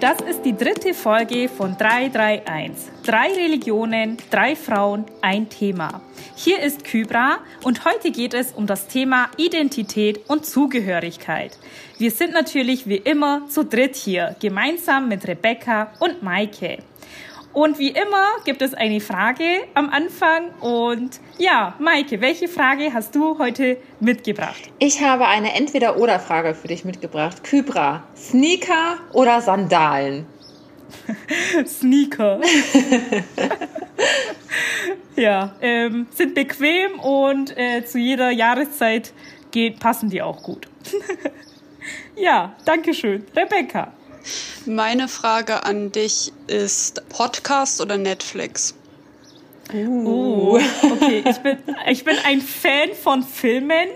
Das ist die dritte Folge von 331. Drei Religionen, drei Frauen, ein Thema. Hier ist Kybra und heute geht es um das Thema Identität und Zugehörigkeit. Wir sind natürlich wie immer zu dritt hier, gemeinsam mit Rebecca und Maike. Und wie immer gibt es eine Frage am Anfang. Und ja, Maike, welche Frage hast du heute mitgebracht? Ich habe eine Entweder-Oder-Frage für dich mitgebracht. Kybra, Sneaker oder Sandalen? Sneaker. ja, ähm, sind bequem und äh, zu jeder Jahreszeit geht, passen die auch gut. ja, danke schön. Rebecca. Meine Frage an dich ist Podcast oder Netflix? Uh. okay. Ich bin, ich bin ein Fan von Filmen.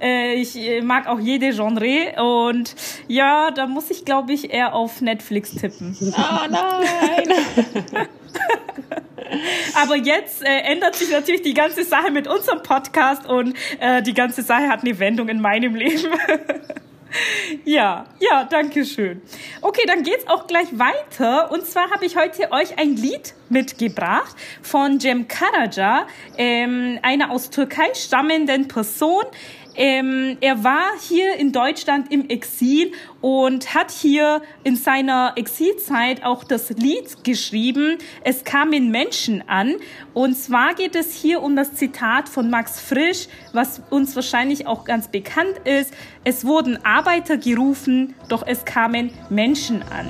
Äh, ich mag auch jede Genre und ja, da muss ich, glaube ich, eher auf Netflix tippen. Oh nein! Aber jetzt äh, ändert sich natürlich die ganze Sache mit unserem Podcast und äh, die ganze Sache hat eine Wendung in meinem Leben. Ja, ja, danke schön. Okay, dann geht's auch gleich weiter. Und zwar habe ich heute euch ein Lied mitgebracht von Cem Karaca, ähm, einer aus Türkei stammenden Person. Ähm, er war hier in Deutschland im Exil und hat hier in seiner Exilzeit auch das Lied geschrieben, Es kamen Menschen an. Und zwar geht es hier um das Zitat von Max Frisch, was uns wahrscheinlich auch ganz bekannt ist. Es wurden Arbeiter gerufen, doch es kamen Menschen an.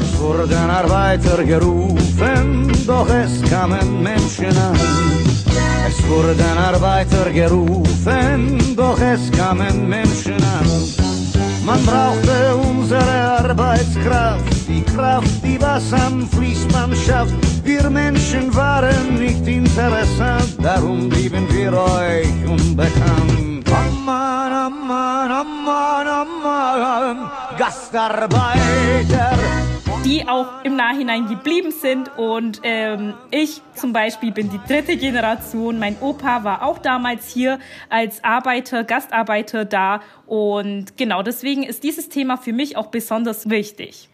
Es wurden Arbeiter gerufen, doch es kamen Menschen an. Es wurden Arbeiter gerufen, doch es kamen Menschen an. Man brauchte unsere Arbeitskraft, die Kraft, die was am Fließband schafft. Wir Menschen waren nicht interessant, darum blieben wir euch unbekannt. Amman, Amman, Amman, Amman, Gastarbeiter die auch im Nachhinein geblieben sind. Und ähm, ich zum Beispiel bin die dritte Generation. Mein Opa war auch damals hier als Arbeiter, Gastarbeiter da. Und genau deswegen ist dieses Thema für mich auch besonders wichtig.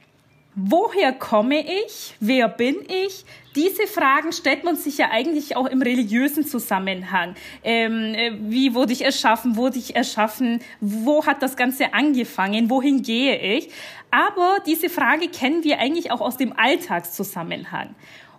Woher komme ich? Wer bin ich? Diese Fragen stellt man sich ja eigentlich auch im religiösen Zusammenhang. Ähm, äh, wie wurde ich erschaffen? Wurde ich erschaffen? Wo hat das Ganze angefangen? Wohin gehe ich? Aber diese Frage kennen wir eigentlich auch aus dem Alltagszusammenhang.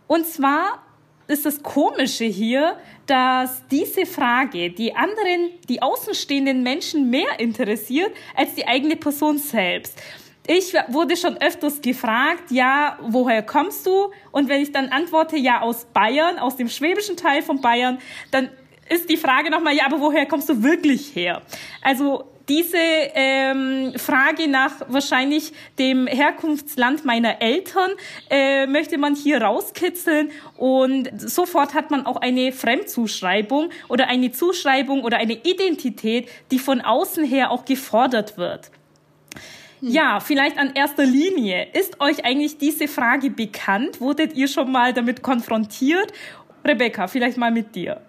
Und zwar ist das Komische hier, dass diese Frage die anderen, die außenstehenden Menschen mehr interessiert als die eigene Person selbst. Ich wurde schon öfters gefragt, ja, woher kommst du? Und wenn ich dann antworte, ja, aus Bayern, aus dem schwäbischen Teil von Bayern, dann ist die Frage nochmal, ja, aber woher kommst du wirklich her? Also diese ähm, Frage nach wahrscheinlich dem Herkunftsland meiner Eltern äh, möchte man hier rauskitzeln und sofort hat man auch eine Fremdzuschreibung oder eine Zuschreibung oder eine Identität, die von außen her auch gefordert wird. Hm. Ja, vielleicht an erster Linie. Ist euch eigentlich diese Frage bekannt? Wurdet ihr schon mal damit konfrontiert? Rebecca, vielleicht mal mit dir.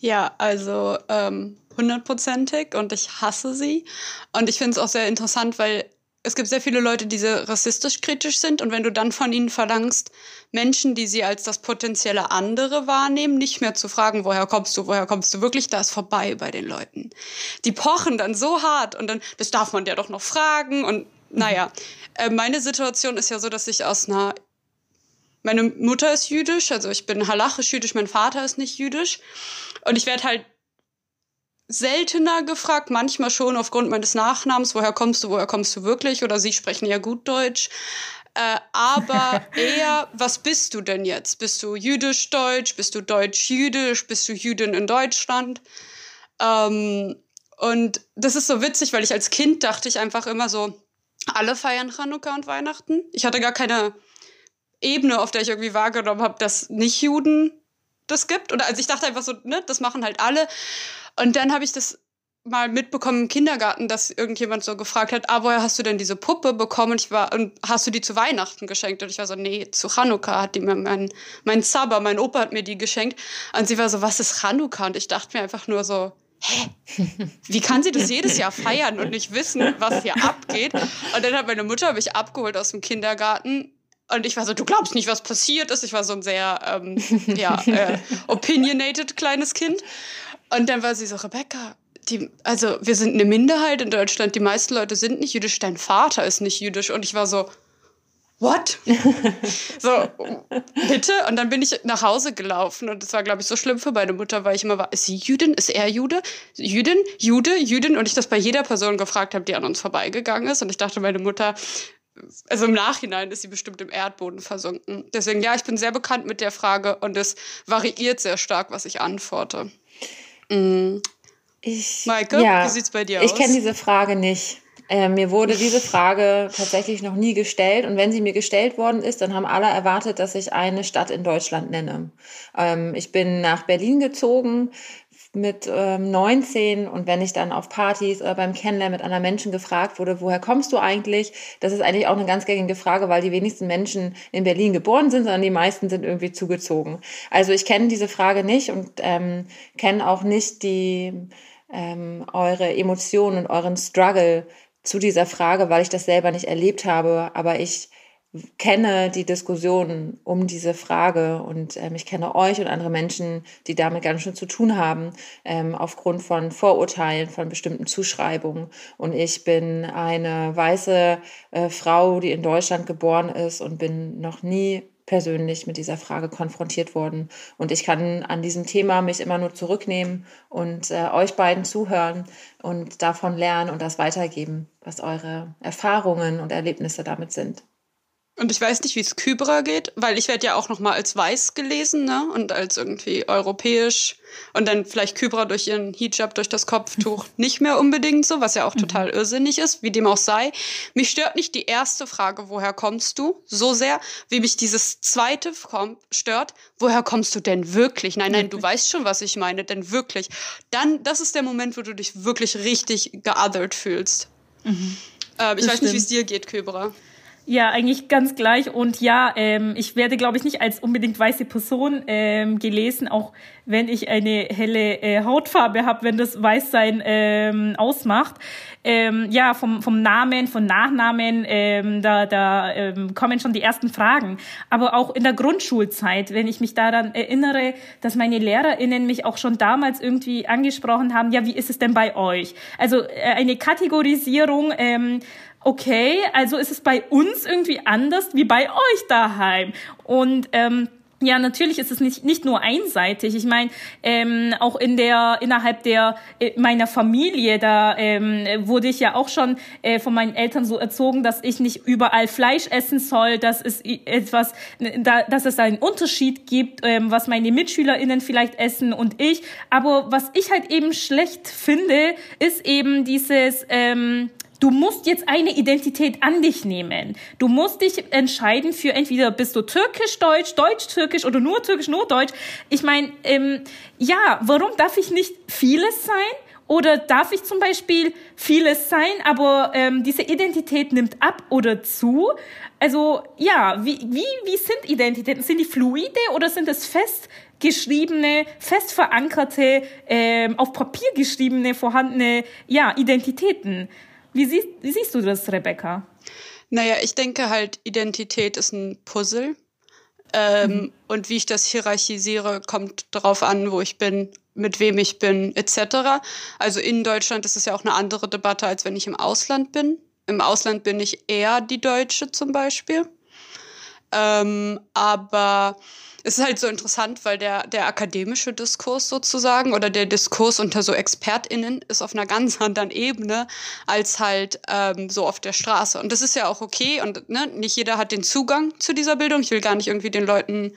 Ja, also ähm, hundertprozentig und ich hasse sie. Und ich finde es auch sehr interessant, weil es gibt sehr viele Leute, die sehr rassistisch kritisch sind und wenn du dann von ihnen verlangst, Menschen, die sie als das potenzielle andere wahrnehmen, nicht mehr zu fragen, woher kommst du, woher kommst du wirklich, da ist vorbei bei den Leuten. Die pochen dann so hart und dann, das darf man ja doch noch fragen und naja, äh, meine Situation ist ja so, dass ich aus einer meine Mutter ist jüdisch, also ich bin halachisch jüdisch, mein Vater ist nicht jüdisch. Und ich werde halt seltener gefragt, manchmal schon aufgrund meines Nachnamens, woher kommst du, woher kommst du wirklich? Oder sie sprechen ja gut Deutsch. Äh, aber eher, was bist du denn jetzt? Bist du jüdisch-deutsch? Bist du deutsch-jüdisch? Bist du Jüdin in Deutschland? Ähm, und das ist so witzig, weil ich als Kind dachte ich einfach immer so, alle feiern Chanukka und Weihnachten. Ich hatte gar keine Ebene, auf der ich irgendwie wahrgenommen habe, dass nicht Juden das gibt. Oder also ich dachte einfach so, ne, das machen halt alle. Und dann habe ich das mal mitbekommen im Kindergarten, dass irgendjemand so gefragt hat, ah, woher hast du denn diese Puppe bekommen? Und ich war, und hast du die zu Weihnachten geschenkt? Und ich war so, nee, zu Chanukka hat die mir mein, mein Zaba, mein Opa hat mir die geschenkt. Und sie war so, was ist Chanukka? Und ich dachte mir einfach nur so, hä, wie kann sie das jedes Jahr feiern und nicht wissen, was hier abgeht? Und dann hat meine Mutter mich abgeholt aus dem Kindergarten und ich war so, du glaubst nicht, was passiert ist. Ich war so ein sehr, ähm, ja, äh, opinionated kleines Kind. Und dann war sie so, Rebecca, die, also wir sind eine Minderheit in Deutschland. Die meisten Leute sind nicht jüdisch. Dein Vater ist nicht jüdisch. Und ich war so, what? so, bitte? Und dann bin ich nach Hause gelaufen und das war, glaube ich, so schlimm für meine Mutter, weil ich immer war, ist sie Jüdin? Ist er Jude? Jüdin? Jude? Jüdin? Und ich das bei jeder Person gefragt habe, die an uns vorbeigegangen ist. Und ich dachte, meine Mutter, also im Nachhinein ist sie bestimmt im Erdboden versunken. Deswegen, ja, ich bin sehr bekannt mit der Frage und es variiert sehr stark, was ich antworte. Mm. Ich, Maike, ja, wie sieht's bei dir aus? Ich kenne diese Frage nicht. Äh, mir wurde diese Frage tatsächlich noch nie gestellt. Und wenn sie mir gestellt worden ist, dann haben alle erwartet, dass ich eine Stadt in Deutschland nenne. Ähm, ich bin nach Berlin gezogen mit ähm, 19 und wenn ich dann auf Partys oder beim Kennenlernen mit anderen Menschen gefragt wurde, woher kommst du eigentlich? Das ist eigentlich auch eine ganz gängige Frage, weil die wenigsten Menschen in Berlin geboren sind, sondern die meisten sind irgendwie zugezogen. Also ich kenne diese Frage nicht und ähm, kenne auch nicht die ähm, eure Emotionen und euren Struggle zu dieser Frage, weil ich das selber nicht erlebt habe, aber ich kenne die Diskussion um diese Frage und ähm, ich kenne euch und andere Menschen, die damit ganz schön zu tun haben, ähm, aufgrund von Vorurteilen, von bestimmten Zuschreibungen. Und ich bin eine weiße äh, Frau, die in Deutschland geboren ist und bin noch nie persönlich mit dieser Frage konfrontiert worden. Und ich kann an diesem Thema mich immer nur zurücknehmen und äh, euch beiden zuhören und davon lernen und das weitergeben, was eure Erfahrungen und Erlebnisse damit sind. Und ich weiß nicht, wie es Kybra geht, weil ich werde ja auch noch mal als weiß gelesen, ne? Und als irgendwie europäisch und dann vielleicht Kybra durch ihren Hijab, durch das Kopftuch nicht mehr unbedingt so, was ja auch mhm. total irrsinnig ist, wie dem auch sei. Mich stört nicht die erste Frage, woher kommst du, so sehr, wie mich dieses zweite stört, woher kommst du denn wirklich? Nein, nein, du weißt schon, was ich meine, denn wirklich. Dann, das ist der Moment, wo du dich wirklich richtig geothered fühlst. Mhm. Ähm, ich weiß stimmt. nicht, wie es dir geht, Kybra. Ja, eigentlich ganz gleich. Und ja, ähm, ich werde, glaube ich, nicht als unbedingt weiße Person ähm, gelesen, auch wenn ich eine helle äh, Hautfarbe habe, wenn das Weißsein ähm, ausmacht. Ähm, ja, vom, vom Namen, von Nachnamen, ähm, da, da ähm, kommen schon die ersten Fragen. Aber auch in der Grundschulzeit, wenn ich mich daran erinnere, dass meine LehrerInnen mich auch schon damals irgendwie angesprochen haben, ja, wie ist es denn bei euch? Also äh, eine Kategorisierung, ähm, okay, also ist es bei uns irgendwie anders wie bei euch daheim. Und ähm, ja, natürlich ist es nicht, nicht nur einseitig. Ich meine, ähm, auch in der innerhalb der äh, meiner Familie, da ähm, wurde ich ja auch schon äh, von meinen Eltern so erzogen, dass ich nicht überall Fleisch essen soll, dass es etwas, da, dass es einen Unterschied gibt, ähm, was meine MitschülerInnen vielleicht essen und ich. Aber was ich halt eben schlecht finde, ist eben dieses ähm, Du musst jetzt eine Identität an dich nehmen. Du musst dich entscheiden für entweder bist du türkisch-deutsch, deutsch-türkisch oder nur türkisch, nur deutsch. Ich meine, ähm, ja, warum darf ich nicht vieles sein? Oder darf ich zum Beispiel vieles sein, aber ähm, diese Identität nimmt ab oder zu? Also ja, wie, wie, wie sind Identitäten? Sind die fluide oder sind es fest geschriebene, fest verankerte, ähm, auf Papier geschriebene, vorhandene ja, Identitäten? Wie siehst, wie siehst du das, Rebecca? Naja, ich denke halt, Identität ist ein Puzzle. Ähm, mhm. Und wie ich das hierarchisiere, kommt darauf an, wo ich bin, mit wem ich bin, etc. Also in Deutschland ist es ja auch eine andere Debatte, als wenn ich im Ausland bin. Im Ausland bin ich eher die Deutsche zum Beispiel. Ähm, aber es ist halt so interessant, weil der, der akademische Diskurs sozusagen oder der Diskurs unter so ExpertInnen ist auf einer ganz anderen Ebene als halt ähm, so auf der Straße. Und das ist ja auch okay und ne, nicht jeder hat den Zugang zu dieser Bildung. Ich will gar nicht irgendwie den Leuten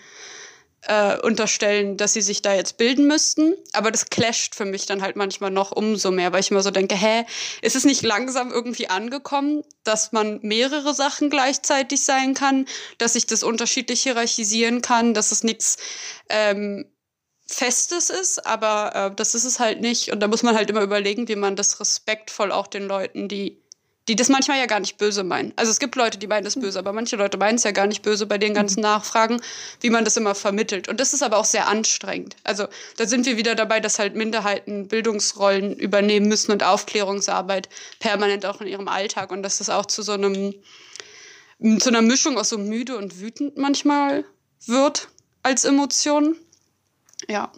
äh, unterstellen, dass sie sich da jetzt bilden müssten. Aber das clasht für mich dann halt manchmal noch umso mehr, weil ich immer so denke, hä, ist es nicht langsam irgendwie angekommen, dass man mehrere Sachen gleichzeitig sein kann, dass ich das unterschiedlich hierarchisieren kann, dass es nichts ähm, Festes ist, aber äh, das ist es halt nicht. Und da muss man halt immer überlegen, wie man das respektvoll auch den Leuten, die die das manchmal ja gar nicht böse meinen. Also es gibt Leute, die meinen das böse, aber manche Leute meinen es ja gar nicht böse bei den ganzen Nachfragen, wie man das immer vermittelt. Und das ist aber auch sehr anstrengend. Also da sind wir wieder dabei, dass halt Minderheiten Bildungsrollen übernehmen müssen und Aufklärungsarbeit permanent auch in ihrem Alltag und dass das auch zu so einem zu einer Mischung aus so müde und wütend manchmal wird als Emotion. Ja.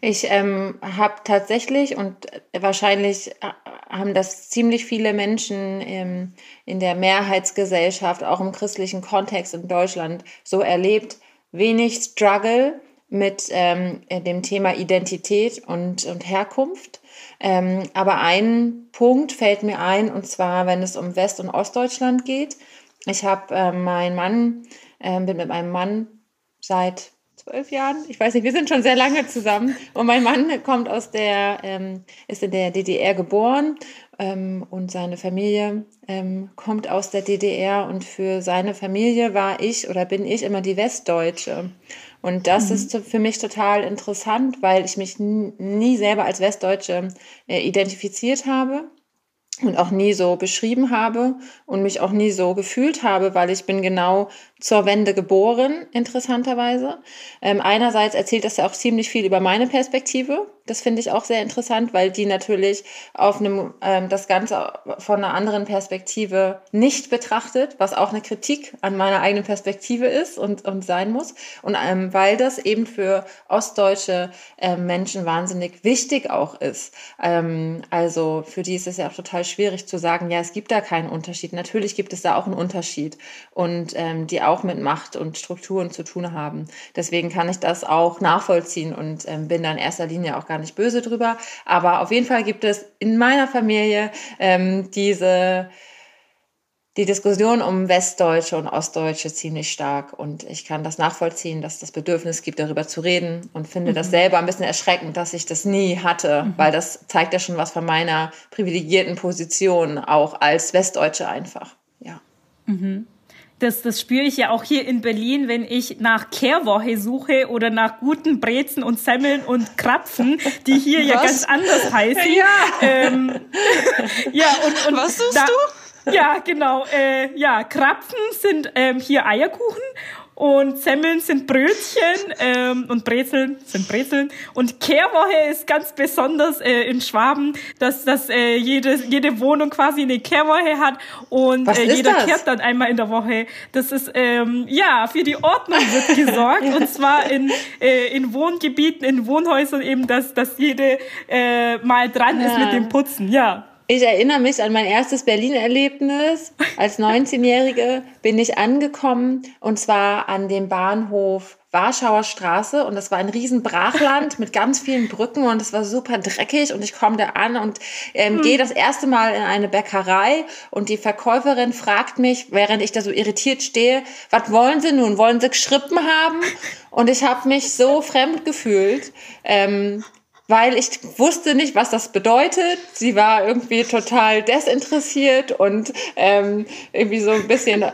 Ich ähm, habe tatsächlich und wahrscheinlich äh, haben das ziemlich viele Menschen ähm, in der Mehrheitsgesellschaft, auch im christlichen Kontext in Deutschland, so erlebt. Wenig Struggle mit ähm, dem Thema Identität und, und Herkunft. Ähm, aber ein Punkt fällt mir ein, und zwar, wenn es um West- und Ostdeutschland geht. Ich habe äh, meinen Mann, äh, bin mit meinem Mann seit zwölf Jahren. Ich weiß nicht, wir sind schon sehr lange zusammen. Und mein Mann kommt aus der, ähm, ist in der DDR geboren ähm, und seine Familie ähm, kommt aus der DDR. Und für seine Familie war ich oder bin ich immer die Westdeutsche. Und das mhm. ist für mich total interessant, weil ich mich nie selber als Westdeutsche äh, identifiziert habe und auch nie so beschrieben habe und mich auch nie so gefühlt habe, weil ich bin genau zur Wende geboren, interessanterweise. Ähm, einerseits erzählt das ja auch ziemlich viel über meine Perspektive. Das finde ich auch sehr interessant, weil die natürlich auf einem, ähm, das Ganze von einer anderen Perspektive nicht betrachtet, was auch eine Kritik an meiner eigenen Perspektive ist und, und sein muss. Und ähm, weil das eben für ostdeutsche äh, Menschen wahnsinnig wichtig auch ist. Ähm, also für die ist es ja auch total schwierig zu sagen, ja, es gibt da keinen Unterschied. Natürlich gibt es da auch einen Unterschied. Und ähm, die auch mit Macht und Strukturen zu tun haben. Deswegen kann ich das auch nachvollziehen und ähm, bin da in erster Linie auch gar nicht böse drüber. Aber auf jeden Fall gibt es in meiner Familie ähm, diese die Diskussion um Westdeutsche und Ostdeutsche ziemlich stark. Und ich kann das nachvollziehen, dass das Bedürfnis gibt, darüber zu reden und finde mhm. das selber ein bisschen erschreckend, dass ich das nie hatte, mhm. weil das zeigt ja schon was von meiner privilegierten Position auch als Westdeutsche einfach. Ja. Mhm. Das, das spüre ich ja auch hier in Berlin, wenn ich nach Kehrwoche suche oder nach guten Brezen und Semmeln und Krapfen, die hier Was? ja ganz anders heißen. Ja, ähm, ja und, und Was suchst da, du? Ja, genau. Äh, ja, Krapfen sind ähm, hier Eierkuchen und Semmeln sind Brötchen ähm, und Brezeln sind Brezeln. Und Kehrwoche ist ganz besonders äh, in Schwaben, dass, dass äh, jede, jede Wohnung quasi eine Kehrwoche hat und äh, jeder das? kehrt dann einmal in der Woche. Das ist, ähm, ja, für die Ordnung wird gesorgt und zwar in, äh, in Wohngebieten, in Wohnhäusern eben, dass, dass jede äh, mal dran ja. ist mit dem Putzen, ja. Ich erinnere mich an mein erstes Berlin-Erlebnis. Als 19-Jährige bin ich angekommen und zwar an dem Bahnhof Warschauer Straße und das war ein riesen Brachland mit ganz vielen Brücken und es war super dreckig und ich komme da an und ähm, hm. gehe das erste Mal in eine Bäckerei und die Verkäuferin fragt mich, während ich da so irritiert stehe, was wollen Sie nun? Wollen Sie Geschrippen haben? Und ich habe mich so fremd gefühlt. Ähm, weil ich wusste nicht, was das bedeutet. Sie war irgendwie total desinteressiert und ähm, irgendwie so ein bisschen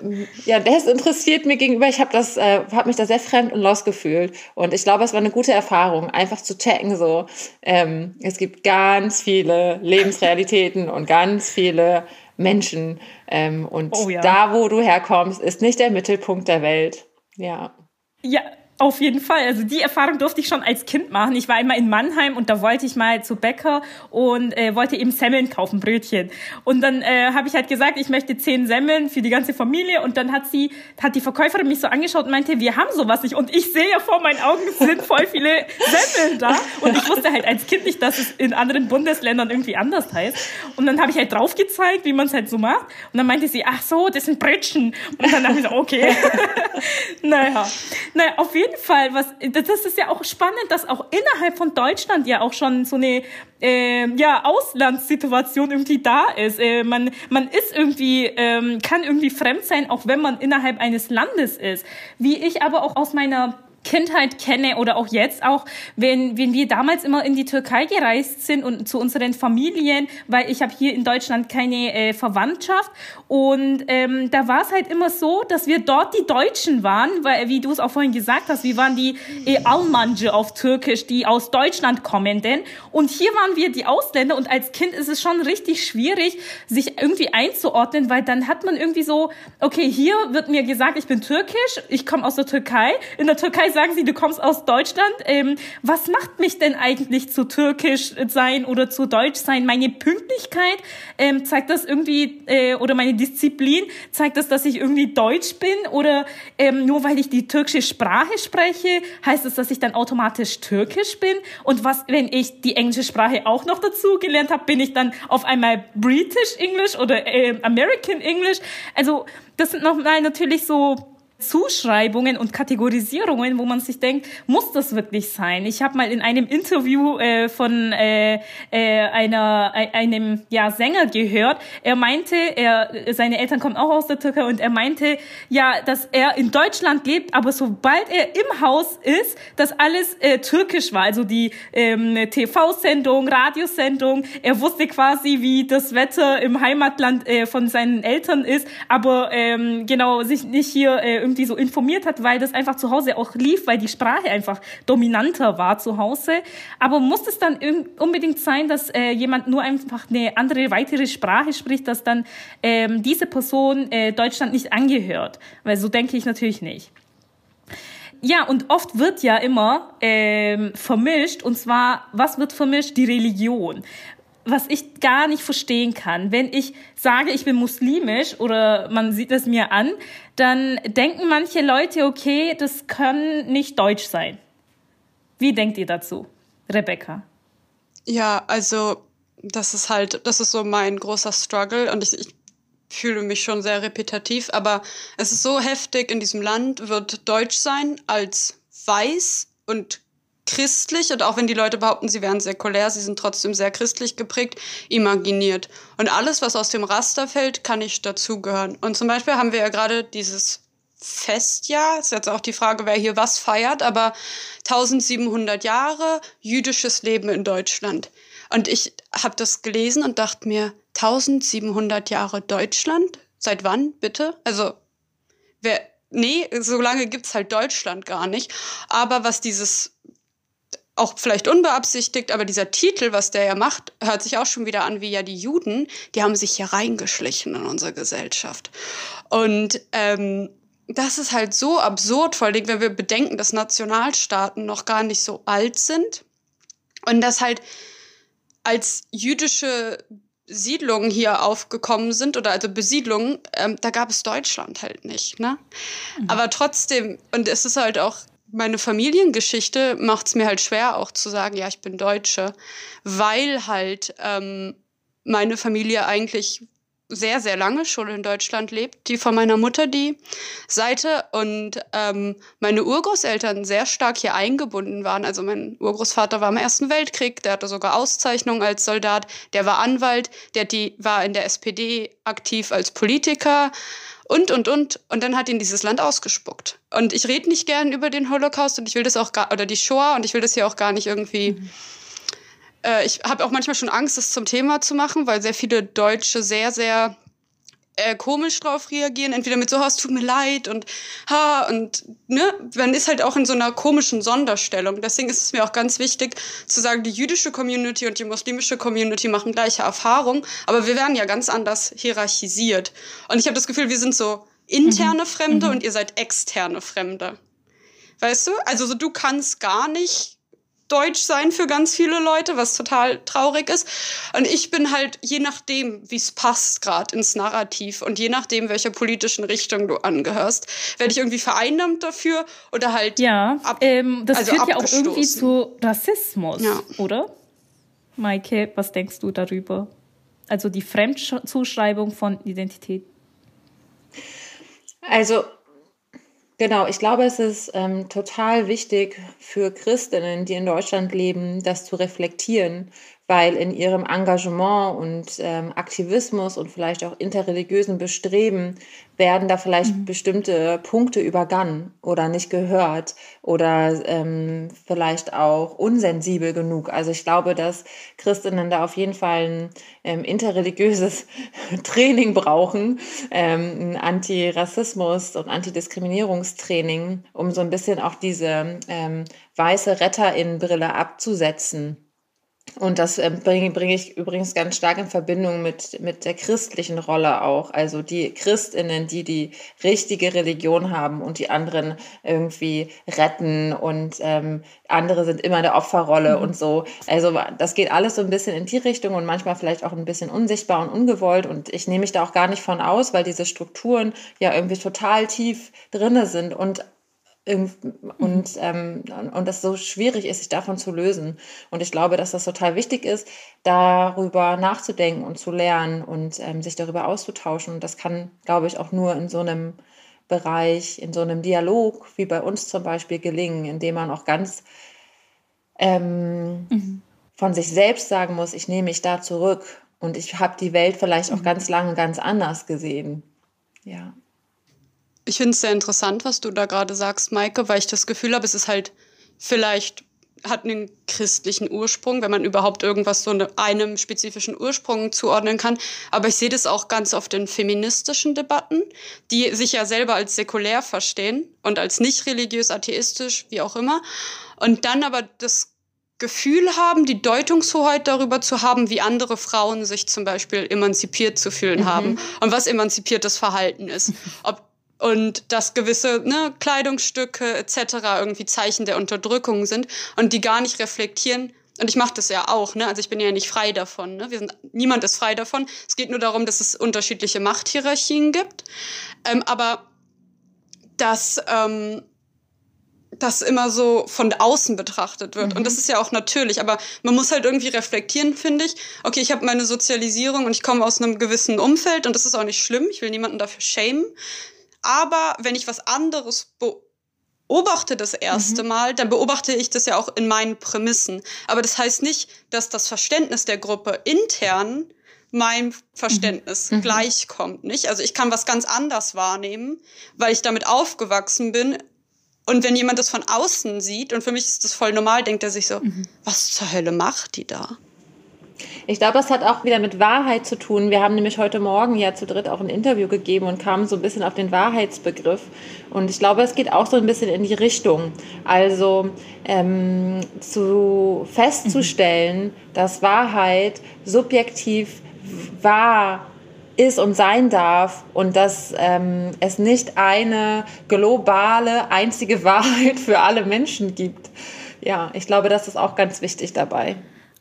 ähm, ja desinteressiert mir gegenüber. Ich habe das, äh, habe mich da sehr fremd und los gefühlt und ich glaube, es war eine gute Erfahrung, einfach zu checken so. Ähm, es gibt ganz viele Lebensrealitäten und ganz viele Menschen ähm, und oh, ja. da, wo du herkommst, ist nicht der Mittelpunkt der Welt. Ja. Ja, auf jeden Fall. Also die Erfahrung durfte ich schon als Kind machen. Ich war einmal in Mannheim und da wollte ich mal zu Bäcker und äh, wollte eben Semmeln kaufen, Brötchen. Und dann äh, habe ich halt gesagt, ich möchte zehn Semmeln für die ganze Familie. Und dann hat sie, hat die Verkäuferin mich so angeschaut und meinte, wir haben sowas nicht. Und ich sehe ja vor meinen Augen, sind voll viele Semmeln da. Und ich wusste halt als Kind nicht, dass es in anderen Bundesländern irgendwie anders heißt. Und dann habe ich halt drauf gezeigt, wie man es halt so macht. Und dann meinte sie, ach so, das sind Brötchen. Und dann dachte ich so, okay. naja. naja, auf jeden jeden Fall, was, das ist ja auch spannend, dass auch innerhalb von Deutschland ja auch schon so eine äh, ja, Auslandssituation irgendwie da ist. Äh, man, man ist irgendwie, ähm, kann irgendwie fremd sein, auch wenn man innerhalb eines Landes ist. Wie ich aber auch aus meiner Kindheit kenne oder auch jetzt auch, wenn, wenn wir damals immer in die Türkei gereist sind und zu unseren Familien, weil ich habe hier in Deutschland keine äh, Verwandtschaft. Und ähm, da war es halt immer so, dass wir dort die Deutschen waren, weil wie du es auch vorhin gesagt hast, wir waren die äh, Almancı auf Türkisch, die aus Deutschland kommenden. Und hier waren wir die Ausländer und als Kind ist es schon richtig schwierig, sich irgendwie einzuordnen, weil dann hat man irgendwie so, okay, hier wird mir gesagt, ich bin türkisch, ich komme aus der Türkei, in der Türkei sagen sie, du kommst aus Deutschland. Ähm, was macht mich denn eigentlich zu türkisch sein oder zu deutsch sein? Meine Pünktlichkeit ähm, zeigt das irgendwie äh, oder meine Disziplin zeigt das, dass ich irgendwie deutsch bin oder ähm, nur weil ich die türkische Sprache spreche, heißt es, dass ich dann automatisch türkisch bin? Und was, wenn ich die englische Sprache auch noch dazu gelernt habe, bin ich dann auf einmal British English oder äh, American English? Also das sind nochmal natürlich so Zuschreibungen und Kategorisierungen, wo man sich denkt, muss das wirklich sein? Ich habe mal in einem Interview äh, von äh, äh, einer äh, einem ja Sänger gehört. Er meinte, er seine Eltern kommen auch aus der Türkei und er meinte, ja, dass er in Deutschland lebt, aber sobald er im Haus ist, dass alles äh, türkisch war, also die ähm, TV-Sendung, Radiosendung. Er wusste quasi, wie das Wetter im Heimatland von seinen Eltern ist, aber ähm, genau sich nicht hier äh, irgendwie so informiert hat, weil das einfach zu Hause auch lief, weil die Sprache einfach dominanter war zu Hause. Aber muss es dann unbedingt sein, dass äh, jemand nur einfach eine andere weitere Sprache spricht, dass dann ähm, diese Person äh, Deutschland nicht angehört? Weil so denke ich natürlich nicht. Ja, und oft wird ja immer ähm, vermischt, und zwar, was wird vermischt? Die Religion was ich gar nicht verstehen kann. Wenn ich sage, ich bin muslimisch oder man sieht es mir an, dann denken manche Leute, okay, das kann nicht deutsch sein. Wie denkt ihr dazu, Rebecca? Ja, also das ist halt, das ist so mein großer Struggle und ich, ich fühle mich schon sehr repetitiv, aber es ist so heftig in diesem Land, wird Deutsch sein als weiß und christlich und auch wenn die Leute behaupten, sie wären säkulär, sie sind trotzdem sehr christlich geprägt, imaginiert. Und alles, was aus dem Raster fällt, kann nicht dazugehören. Und zum Beispiel haben wir ja gerade dieses Festjahr, ist jetzt auch die Frage, wer hier was feiert, aber 1700 Jahre jüdisches Leben in Deutschland. Und ich habe das gelesen und dachte mir, 1700 Jahre Deutschland? Seit wann, bitte? Also, wer, nee, so lange gibt's halt Deutschland gar nicht. Aber was dieses auch vielleicht unbeabsichtigt, aber dieser Titel, was der ja macht, hört sich auch schon wieder an wie ja die Juden, die haben sich hier reingeschlichen in unsere Gesellschaft. Und ähm, das ist halt so absurd, vor allem wenn wir bedenken, dass Nationalstaaten noch gar nicht so alt sind und dass halt als jüdische Siedlungen hier aufgekommen sind oder also Besiedlungen, ähm, da gab es Deutschland halt nicht. Ne? Mhm. Aber trotzdem, und es ist halt auch meine Familiengeschichte macht es mir halt schwer, auch zu sagen, ja, ich bin Deutsche, weil halt ähm, meine Familie eigentlich sehr, sehr lange schon in Deutschland lebt. Die von meiner Mutter die Seite und ähm, meine Urgroßeltern sehr stark hier eingebunden waren. Also mein Urgroßvater war im Ersten Weltkrieg, der hatte sogar Auszeichnungen als Soldat, der war Anwalt, der die, war in der SPD aktiv als Politiker und, und, und. Und dann hat ihn dieses Land ausgespuckt. Und ich rede nicht gern über den Holocaust und ich will das auch gar, oder die Shoah und ich will das hier auch gar nicht irgendwie. Mhm. Äh, ich habe auch manchmal schon Angst, das zum Thema zu machen, weil sehr viele Deutsche sehr, sehr äh, komisch drauf reagieren, entweder mit so, oh, es tut mir leid und ha und ne, man ist halt auch in so einer komischen Sonderstellung. Deswegen ist es mir auch ganz wichtig zu sagen, die jüdische Community und die muslimische Community machen gleiche Erfahrungen, aber wir werden ja ganz anders hierarchisiert. Und ich habe das Gefühl, wir sind so interne mhm. Fremde mhm. und ihr seid externe Fremde. Weißt du? Also so, du kannst gar nicht Deutsch sein für ganz viele Leute, was total traurig ist. Und ich bin halt, je nachdem, wie es passt gerade ins Narrativ und je nachdem, welcher politischen Richtung du angehörst, werde ich irgendwie vereinnahmt dafür oder halt. Ja, ab, ähm, das also führt ja auch irgendwie zu Rassismus, ja. oder? Maike, was denkst du darüber? Also die Fremdzuschreibung von Identität. Also Genau, ich glaube, es ist ähm, total wichtig für Christinnen, die in Deutschland leben, das zu reflektieren, weil in ihrem Engagement und ähm, Aktivismus und vielleicht auch interreligiösen Bestreben werden da vielleicht mhm. bestimmte Punkte übergangen oder nicht gehört oder ähm, vielleicht auch unsensibel genug. Also ich glaube, dass Christinnen da auf jeden Fall ein ähm, interreligiöses Training brauchen, ähm, ein Antirassismus und Antidiskriminierungstraining, um so ein bisschen auch diese ähm, weiße Retterinnenbrille abzusetzen und das äh, bringe, bringe ich übrigens ganz stark in Verbindung mit, mit der christlichen Rolle auch. Also die Christinnen, die die richtige Religion haben und die anderen irgendwie retten und ähm, andere sind immer in der Opferrolle mhm. und so. Also das geht alles so ein bisschen in die Richtung und manchmal vielleicht auch ein bisschen unsichtbar und ungewollt. Und ich nehme mich da auch gar nicht von aus, weil diese Strukturen ja irgendwie total tief drinne sind und und, ähm, und das so schwierig ist, sich davon zu lösen. Und ich glaube, dass das total wichtig ist, darüber nachzudenken und zu lernen und ähm, sich darüber auszutauschen. Und das kann, glaube ich, auch nur in so einem Bereich, in so einem Dialog, wie bei uns zum Beispiel, gelingen, indem man auch ganz ähm, mhm. von sich selbst sagen muss, ich nehme mich da zurück und ich habe die Welt vielleicht auch mhm. ganz lange ganz anders gesehen. Ja. Ich finde es sehr interessant, was du da gerade sagst, Maike, weil ich das Gefühl habe, es ist halt vielleicht hat einen christlichen Ursprung, wenn man überhaupt irgendwas so einem spezifischen Ursprung zuordnen kann. Aber ich sehe das auch ganz oft in feministischen Debatten, die sich ja selber als säkulär verstehen und als nicht religiös, atheistisch, wie auch immer. Und dann aber das Gefühl haben, die Deutungshoheit darüber zu haben, wie andere Frauen sich zum Beispiel emanzipiert zu fühlen mhm. haben und was emanzipiertes Verhalten ist. Ob und dass gewisse ne, Kleidungsstücke etc. irgendwie Zeichen der Unterdrückung sind und die gar nicht reflektieren. Und ich mache das ja auch, ne? Also ich bin ja nicht frei davon. Ne? Wir sind, niemand ist frei davon. Es geht nur darum, dass es unterschiedliche Machthierarchien gibt. Ähm, aber dass ähm, das immer so von außen betrachtet wird. Mhm. Und das ist ja auch natürlich. Aber man muss halt irgendwie reflektieren, finde ich. Okay, ich habe meine Sozialisierung und ich komme aus einem gewissen Umfeld und das ist auch nicht schlimm. Ich will niemanden dafür schämen. Aber wenn ich was anderes beobachte das erste mhm. Mal, dann beobachte ich das ja auch in meinen Prämissen. Aber das heißt nicht, dass das Verständnis der Gruppe intern meinem Verständnis mhm. mhm. gleichkommt, nicht? Also ich kann was ganz anders wahrnehmen, weil ich damit aufgewachsen bin. Und wenn jemand das von außen sieht, und für mich ist das voll normal, denkt er sich so, mhm. was zur Hölle macht die da? Ich glaube, es hat auch wieder mit Wahrheit zu tun. Wir haben nämlich heute Morgen ja zu dritt auch ein Interview gegeben und kamen so ein bisschen auf den Wahrheitsbegriff. Und ich glaube, es geht auch so ein bisschen in die Richtung. Also ähm, zu festzustellen, dass Wahrheit subjektiv wahr ist und sein darf und dass ähm, es nicht eine globale, einzige Wahrheit für alle Menschen gibt. Ja, ich glaube, das ist auch ganz wichtig dabei.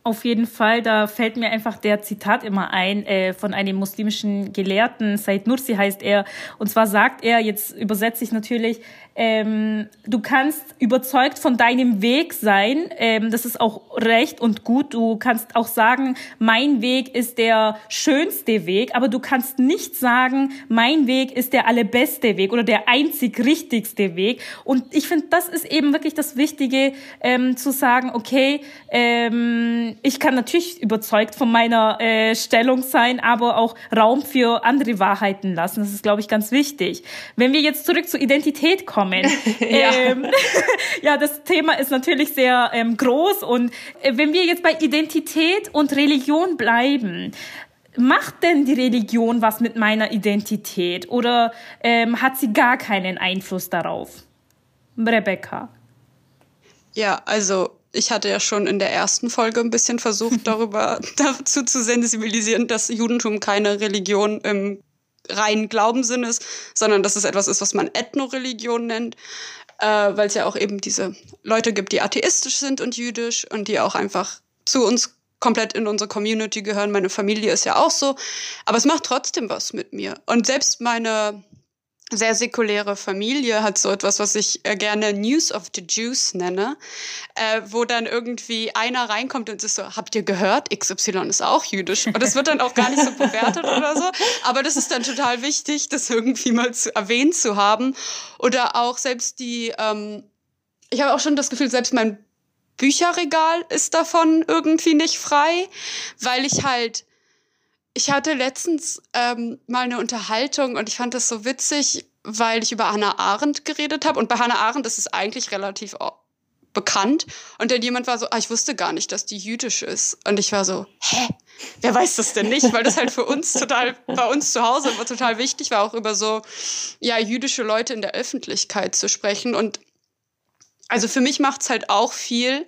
Auf jeden Fall, da fällt mir einfach der Zitat immer ein äh, von einem muslimischen Gelehrten, Said Nursi heißt er. Und zwar sagt er, jetzt übersetze ich natürlich, ähm, du kannst überzeugt von deinem Weg sein. Ähm, das ist auch recht und gut. Du kannst auch sagen, mein Weg ist der schönste Weg, aber du kannst nicht sagen, mein Weg ist der allerbeste Weg oder der einzig richtigste Weg. Und ich finde, das ist eben wirklich das Wichtige, ähm, zu sagen, okay, ähm, ich kann natürlich überzeugt von meiner äh, Stellung sein, aber auch Raum für andere Wahrheiten lassen. Das ist, glaube ich, ganz wichtig. Wenn wir jetzt zurück zur Identität kommen, kommen. ja. Ähm, ja, das Thema ist natürlich sehr ähm, groß und äh, wenn wir jetzt bei Identität und Religion bleiben, macht denn die Religion was mit meiner Identität oder ähm, hat sie gar keinen Einfluss darauf? Rebecca. Ja, also ich hatte ja schon in der ersten Folge ein bisschen versucht, darüber dazu zu sensibilisieren, dass Judentum keine Religion im rein Glaubenssinn ist, sondern dass es etwas ist, was man Ethnoreligion nennt, äh, weil es ja auch eben diese Leute gibt, die atheistisch sind und jüdisch und die auch einfach zu uns komplett in unsere Community gehören. Meine Familie ist ja auch so, aber es macht trotzdem was mit mir. Und selbst meine sehr säkuläre Familie hat so etwas, was ich äh, gerne News of the Jews nenne, äh, wo dann irgendwie einer reinkommt und ist so, habt ihr gehört, XY ist auch jüdisch. Und das wird dann auch gar nicht so bewertet oder so. Aber das ist dann total wichtig, das irgendwie mal zu, erwähnt zu haben. Oder auch selbst die, ähm, ich habe auch schon das Gefühl, selbst mein Bücherregal ist davon irgendwie nicht frei, weil ich halt, ich hatte letztens ähm, mal eine Unterhaltung und ich fand das so witzig, weil ich über Hannah Arendt geredet habe. Und bei Hannah Arendt ist es eigentlich relativ bekannt. Und dann jemand war so, ah, ich wusste gar nicht, dass die jüdisch ist. Und ich war so, hä? Wer weiß das denn nicht? Weil das halt für uns total, bei uns zu Hause total wichtig war, auch über so, ja, jüdische Leute in der Öffentlichkeit zu sprechen. Und also für mich macht es halt auch viel.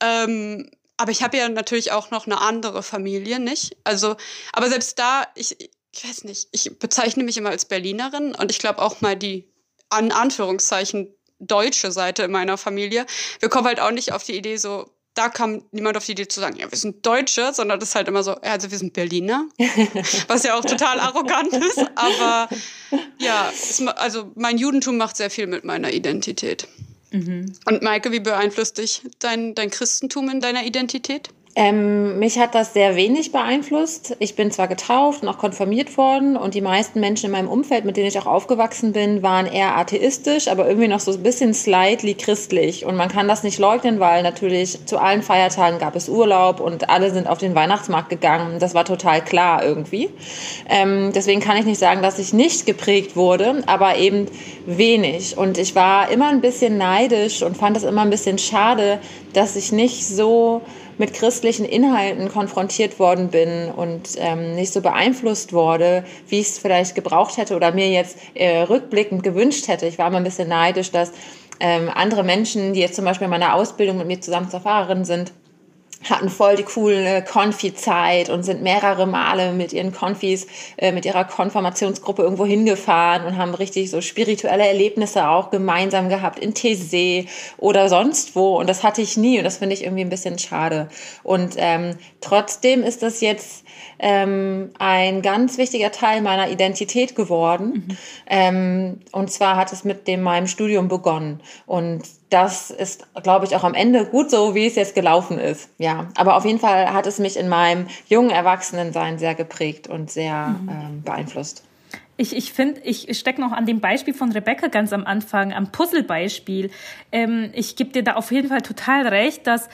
Ähm, aber ich habe ja natürlich auch noch eine andere Familie, nicht? Also, aber selbst da, ich, ich weiß nicht, ich bezeichne mich immer als Berlinerin und ich glaube auch mal die, an Anführungszeichen, deutsche Seite in meiner Familie. Wir kommen halt auch nicht auf die Idee, so, da kam niemand auf die Idee zu sagen, ja, wir sind Deutsche, sondern das ist halt immer so, ja, also wir sind Berliner, was ja auch total arrogant ist, aber ja, es, also mein Judentum macht sehr viel mit meiner Identität. Mhm. Und Maike, wie beeinflusst dich dein, dein Christentum in deiner Identität? Ähm, mich hat das sehr wenig beeinflusst. Ich bin zwar getauft und auch konfirmiert worden und die meisten Menschen in meinem Umfeld, mit denen ich auch aufgewachsen bin, waren eher atheistisch, aber irgendwie noch so ein bisschen slightly christlich. Und man kann das nicht leugnen, weil natürlich zu allen Feiertagen gab es Urlaub und alle sind auf den Weihnachtsmarkt gegangen. Das war total klar irgendwie. Ähm, deswegen kann ich nicht sagen, dass ich nicht geprägt wurde, aber eben wenig. Und ich war immer ein bisschen neidisch und fand es immer ein bisschen schade, dass ich nicht so mit christlichen Inhalten konfrontiert worden bin und ähm, nicht so beeinflusst wurde, wie ich es vielleicht gebraucht hätte oder mir jetzt äh, rückblickend gewünscht hätte. Ich war immer ein bisschen neidisch, dass ähm, andere Menschen, die jetzt zum Beispiel in meiner Ausbildung mit mir zusammen zur Fahrerin sind, hatten voll die coole Konfi-Zeit und sind mehrere Male mit ihren Konfis, äh, mit ihrer Konfirmationsgruppe irgendwo hingefahren und haben richtig so spirituelle Erlebnisse auch gemeinsam gehabt in Teesee oder sonst wo. Und das hatte ich nie und das finde ich irgendwie ein bisschen schade. Und ähm, trotzdem ist das jetzt ähm, ein ganz wichtiger Teil meiner Identität geworden. Mhm. Ähm, und zwar hat es mit dem meinem Studium begonnen. Und das ist, glaube ich, auch am Ende gut so, wie es jetzt gelaufen ist. Ja, aber auf jeden Fall hat es mich in meinem jungen Erwachsenensein sehr geprägt und sehr mhm. ähm, beeinflusst. Ich, ich finde, ich stecke noch an dem Beispiel von Rebecca ganz am Anfang, am Puzzlebeispiel. Ähm, ich gebe dir da auf jeden Fall total recht, dass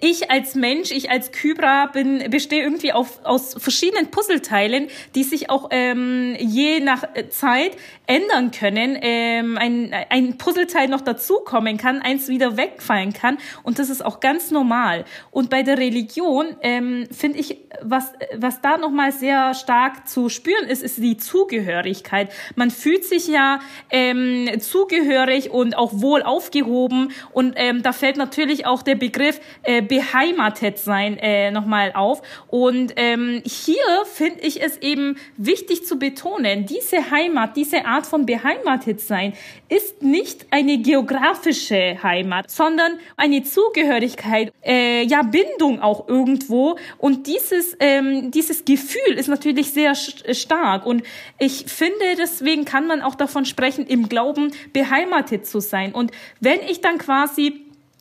ich als Mensch, ich als Kybra bin, bestehe irgendwie auf, aus verschiedenen Puzzleteilen, die sich auch ähm, je nach Zeit ändern können. Ähm, ein, ein Puzzleteil noch dazukommen kann, eins wieder wegfallen kann und das ist auch ganz normal. Und bei der Religion ähm, finde ich, was, was da nochmal sehr stark zu spüren ist, ist die Zugehörigkeit. Man fühlt sich ja ähm, zugehörig und auch wohl aufgehoben und ähm, da fällt natürlich auch der Begriff äh, beheimatet sein äh, nochmal auf. Und ähm, hier finde ich es eben wichtig zu betonen, diese Heimat, diese Art von beheimatet sein ist nicht eine geografische Heimat, sondern eine Zugehörigkeit, äh, ja Bindung auch irgendwo. Und dieses ähm, dieses Gefühl ist natürlich sehr stark. Und ich finde, deswegen kann man auch davon sprechen, im Glauben beheimatet zu sein. Und wenn ich dann quasi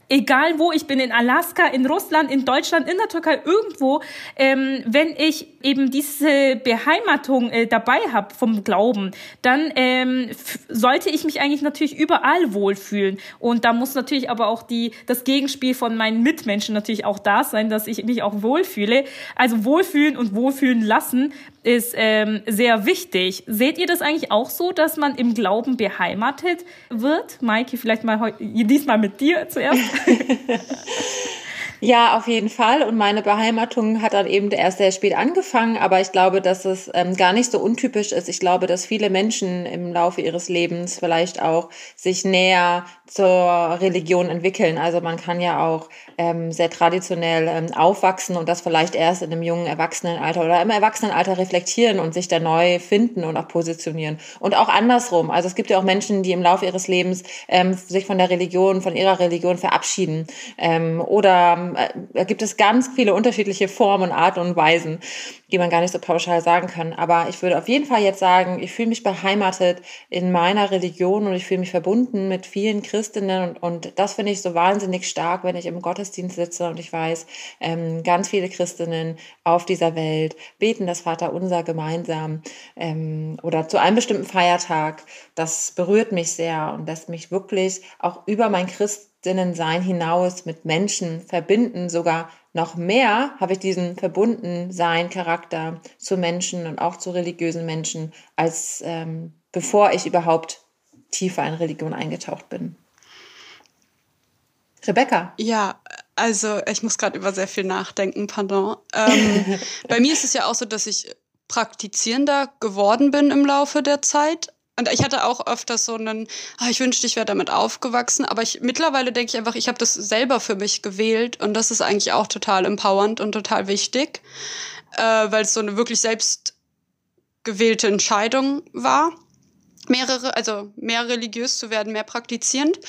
egal wo ich bin, in Alaska, in Russland, in Deutschland, in der Türkei, irgendwo, ähm, wenn ich eben diese Beheimatung äh, dabei habe vom Glauben, dann ähm, sollte ich mich eigentlich natürlich überall wohlfühlen. Und da muss natürlich aber auch die, das Gegenspiel von meinen Mitmenschen natürlich auch da sein, dass ich mich auch wohlfühle. Also wohlfühlen und wohlfühlen lassen ist ähm, sehr wichtig. Seht ihr das eigentlich auch so, dass man im Glauben beheimatet wird? Maike, vielleicht mal diesmal mit dir zuerst. Ja, auf jeden Fall. Und meine Beheimatung hat dann eben erst sehr spät angefangen, aber ich glaube, dass es ähm, gar nicht so untypisch ist. Ich glaube, dass viele Menschen im Laufe ihres Lebens vielleicht auch sich näher zur Religion entwickeln. Also man kann ja auch ähm, sehr traditionell ähm, aufwachsen und das vielleicht erst in einem jungen Erwachsenenalter oder im Erwachsenenalter reflektieren und sich da neu finden und auch positionieren. Und auch andersrum. Also es gibt ja auch Menschen, die im Laufe ihres Lebens ähm, sich von der Religion, von ihrer Religion verabschieden. Ähm, oder äh, gibt es ganz viele unterschiedliche Formen, Arten und Weisen. Die man gar nicht so pauschal sagen kann. Aber ich würde auf jeden Fall jetzt sagen, ich fühle mich beheimatet in meiner Religion und ich fühle mich verbunden mit vielen Christinnen und, und das finde ich so wahnsinnig stark, wenn ich im Gottesdienst sitze und ich weiß, ähm, ganz viele Christinnen auf dieser Welt beten das Vaterunser gemeinsam ähm, oder zu einem bestimmten Feiertag. Das berührt mich sehr und lässt mich wirklich auch über mein Christinnensein hinaus mit Menschen verbinden, sogar noch mehr habe ich diesen Verbundensein Charakter zu Menschen und auch zu religiösen Menschen, als ähm, bevor ich überhaupt tiefer in Religion eingetaucht bin. Rebecca. Ja, also ich muss gerade über sehr viel nachdenken, pardon. Ähm, bei mir ist es ja auch so, dass ich praktizierender geworden bin im Laufe der Zeit. Und ich hatte auch öfters so einen, oh, ich wünschte, ich wäre damit aufgewachsen. Aber ich, mittlerweile denke ich einfach, ich habe das selber für mich gewählt. Und das ist eigentlich auch total empowernd und total wichtig, äh, weil es so eine wirklich selbst gewählte Entscheidung war. Mehrere, also mehr religiös zu werden, mehr praktizierend.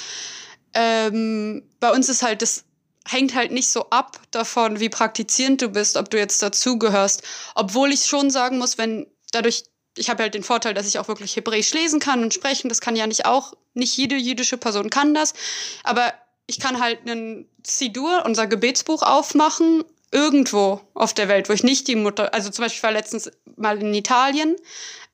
Ähm, bei uns ist halt das hängt halt nicht so ab davon, wie praktizierend du bist, ob du jetzt dazugehörst. Obwohl ich schon sagen muss, wenn dadurch ich habe halt den Vorteil, dass ich auch wirklich Hebräisch lesen kann und sprechen. Das kann ja nicht auch, nicht jede jüdische Person kann das. Aber ich kann halt einen Sidur, unser Gebetsbuch, aufmachen, irgendwo auf der Welt, wo ich nicht die Mutter, also zum Beispiel ich war letztens mal in Italien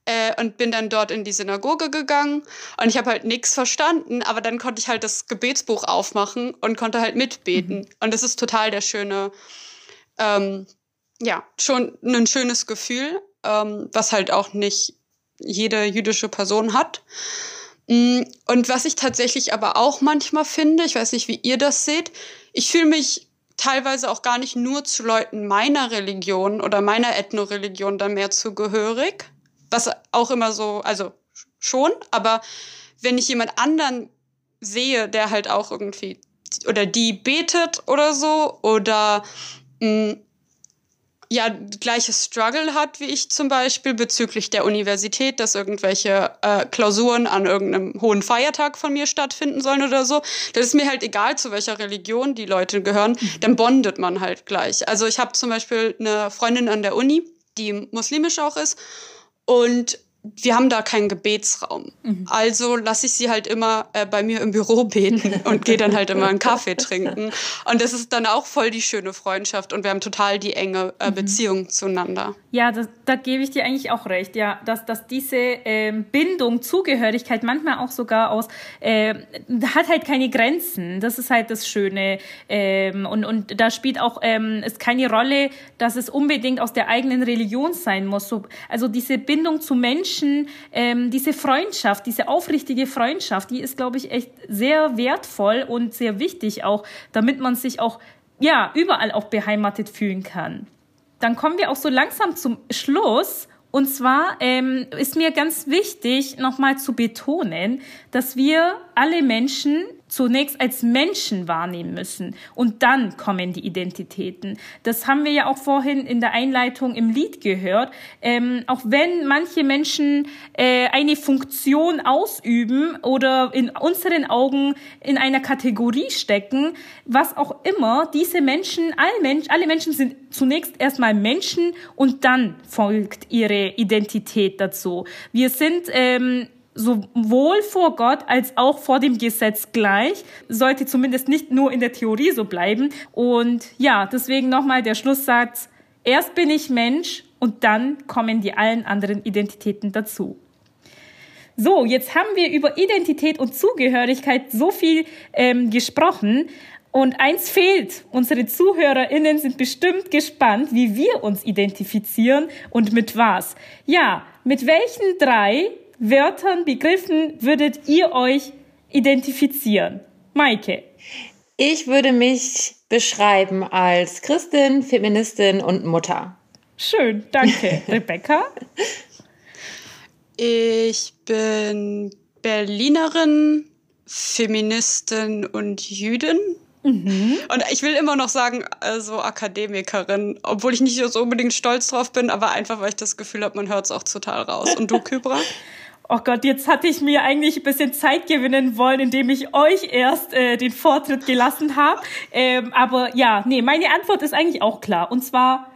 äh, und bin dann dort in die Synagoge gegangen und ich habe halt nichts verstanden, aber dann konnte ich halt das Gebetsbuch aufmachen und konnte halt mitbeten. Mhm. Und das ist total der schöne, ähm, ja, schon ein schönes Gefühl ähm, was halt auch nicht jede jüdische Person hat. Mm, und was ich tatsächlich aber auch manchmal finde, ich weiß nicht, wie ihr das seht, ich fühle mich teilweise auch gar nicht nur zu Leuten meiner Religion oder meiner Ethnoreligion dann mehr zugehörig, was auch immer so, also schon, aber wenn ich jemand anderen sehe, der halt auch irgendwie oder die betet oder so oder mh, mm, ja gleiches Struggle hat wie ich zum Beispiel bezüglich der Universität, dass irgendwelche äh, Klausuren an irgendeinem hohen Feiertag von mir stattfinden sollen oder so. Das ist mir halt egal, zu welcher Religion die Leute gehören, mhm. dann bondet man halt gleich. Also ich habe zum Beispiel eine Freundin an der Uni, die muslimisch auch ist und wir haben da keinen Gebetsraum. Mhm. Also lasse ich sie halt immer äh, bei mir im Büro beten und gehe dann halt immer einen Kaffee trinken. Und das ist dann auch voll die schöne Freundschaft und wir haben total die enge äh, mhm. Beziehung zueinander. Ja, das, da gebe ich dir eigentlich auch recht, ja, dass, dass diese ähm, Bindung, Zugehörigkeit manchmal auch sogar aus, äh, hat halt keine Grenzen. Das ist halt das Schöne. Ähm, und, und da spielt auch ähm, ist keine Rolle, dass es unbedingt aus der eigenen Religion sein muss. So, also diese Bindung zu Menschen, Menschen, ähm, diese Freundschaft, diese aufrichtige Freundschaft, die ist, glaube ich, echt sehr wertvoll und sehr wichtig auch, damit man sich auch, ja, überall auch beheimatet fühlen kann. Dann kommen wir auch so langsam zum Schluss. Und zwar ähm, ist mir ganz wichtig, nochmal zu betonen, dass wir alle Menschen zunächst als Menschen wahrnehmen müssen und dann kommen die Identitäten. Das haben wir ja auch vorhin in der Einleitung im Lied gehört. Ähm, auch wenn manche Menschen äh, eine Funktion ausüben oder in unseren Augen in einer Kategorie stecken, was auch immer, diese Menschen, alle Menschen, alle Menschen sind zunächst erstmal Menschen und dann folgt ihre Identität dazu. Wir sind ähm, sowohl vor Gott als auch vor dem Gesetz gleich. Sollte zumindest nicht nur in der Theorie so bleiben. Und ja, deswegen nochmal der Schlusssatz. Erst bin ich Mensch und dann kommen die allen anderen Identitäten dazu. So, jetzt haben wir über Identität und Zugehörigkeit so viel ähm, gesprochen. Und eins fehlt. Unsere ZuhörerInnen sind bestimmt gespannt, wie wir uns identifizieren und mit was. Ja, mit welchen drei Wörtern, Begriffen würdet ihr euch identifizieren? Maike. Ich würde mich beschreiben als Christin, Feministin und Mutter. Schön, danke. Rebecca? Ich bin Berlinerin, Feministin und Jüdin. Mhm. Und ich will immer noch sagen, also Akademikerin, obwohl ich nicht so unbedingt stolz drauf bin, aber einfach, weil ich das Gefühl habe, man hört es auch total raus. Und du, Kybra? Oh Gott, jetzt hatte ich mir eigentlich ein bisschen Zeit gewinnen wollen, indem ich euch erst äh, den Vortritt gelassen habe. Ähm, aber ja, nee, meine Antwort ist eigentlich auch klar. Und zwar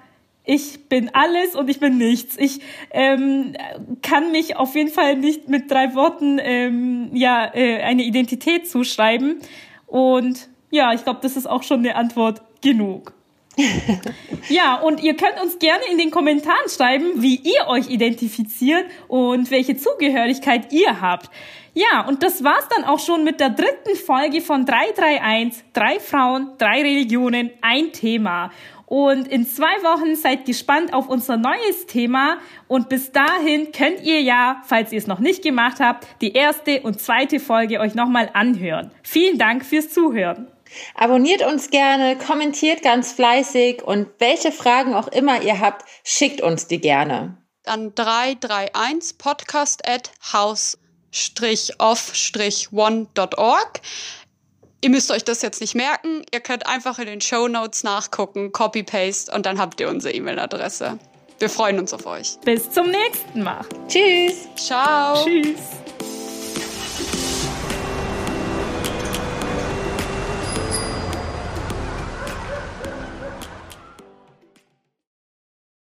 ich bin alles und ich bin nichts. Ich ähm, kann mich auf jeden Fall nicht mit drei Worten ähm, ja äh, eine Identität zuschreiben. Und ja, ich glaube, das ist auch schon eine Antwort genug. Ja, und ihr könnt uns gerne in den Kommentaren schreiben, wie ihr euch identifiziert und welche Zugehörigkeit ihr habt. Ja, und das war's dann auch schon mit der dritten Folge von 331, drei Frauen, drei Religionen, ein Thema. Und in zwei Wochen seid gespannt auf unser neues Thema. Und bis dahin könnt ihr ja, falls ihr es noch nicht gemacht habt, die erste und zweite Folge euch nochmal anhören. Vielen Dank fürs Zuhören. Abonniert uns gerne, kommentiert ganz fleißig und welche Fragen auch immer ihr habt, schickt uns die gerne. An 331 podcast at house-off-one.org. Ihr müsst euch das jetzt nicht merken. Ihr könnt einfach in den Show Notes nachgucken, Copy-Paste und dann habt ihr unsere E-Mail-Adresse. Wir freuen uns auf euch. Bis zum nächsten Mal. Tschüss. Ciao. Tschüss.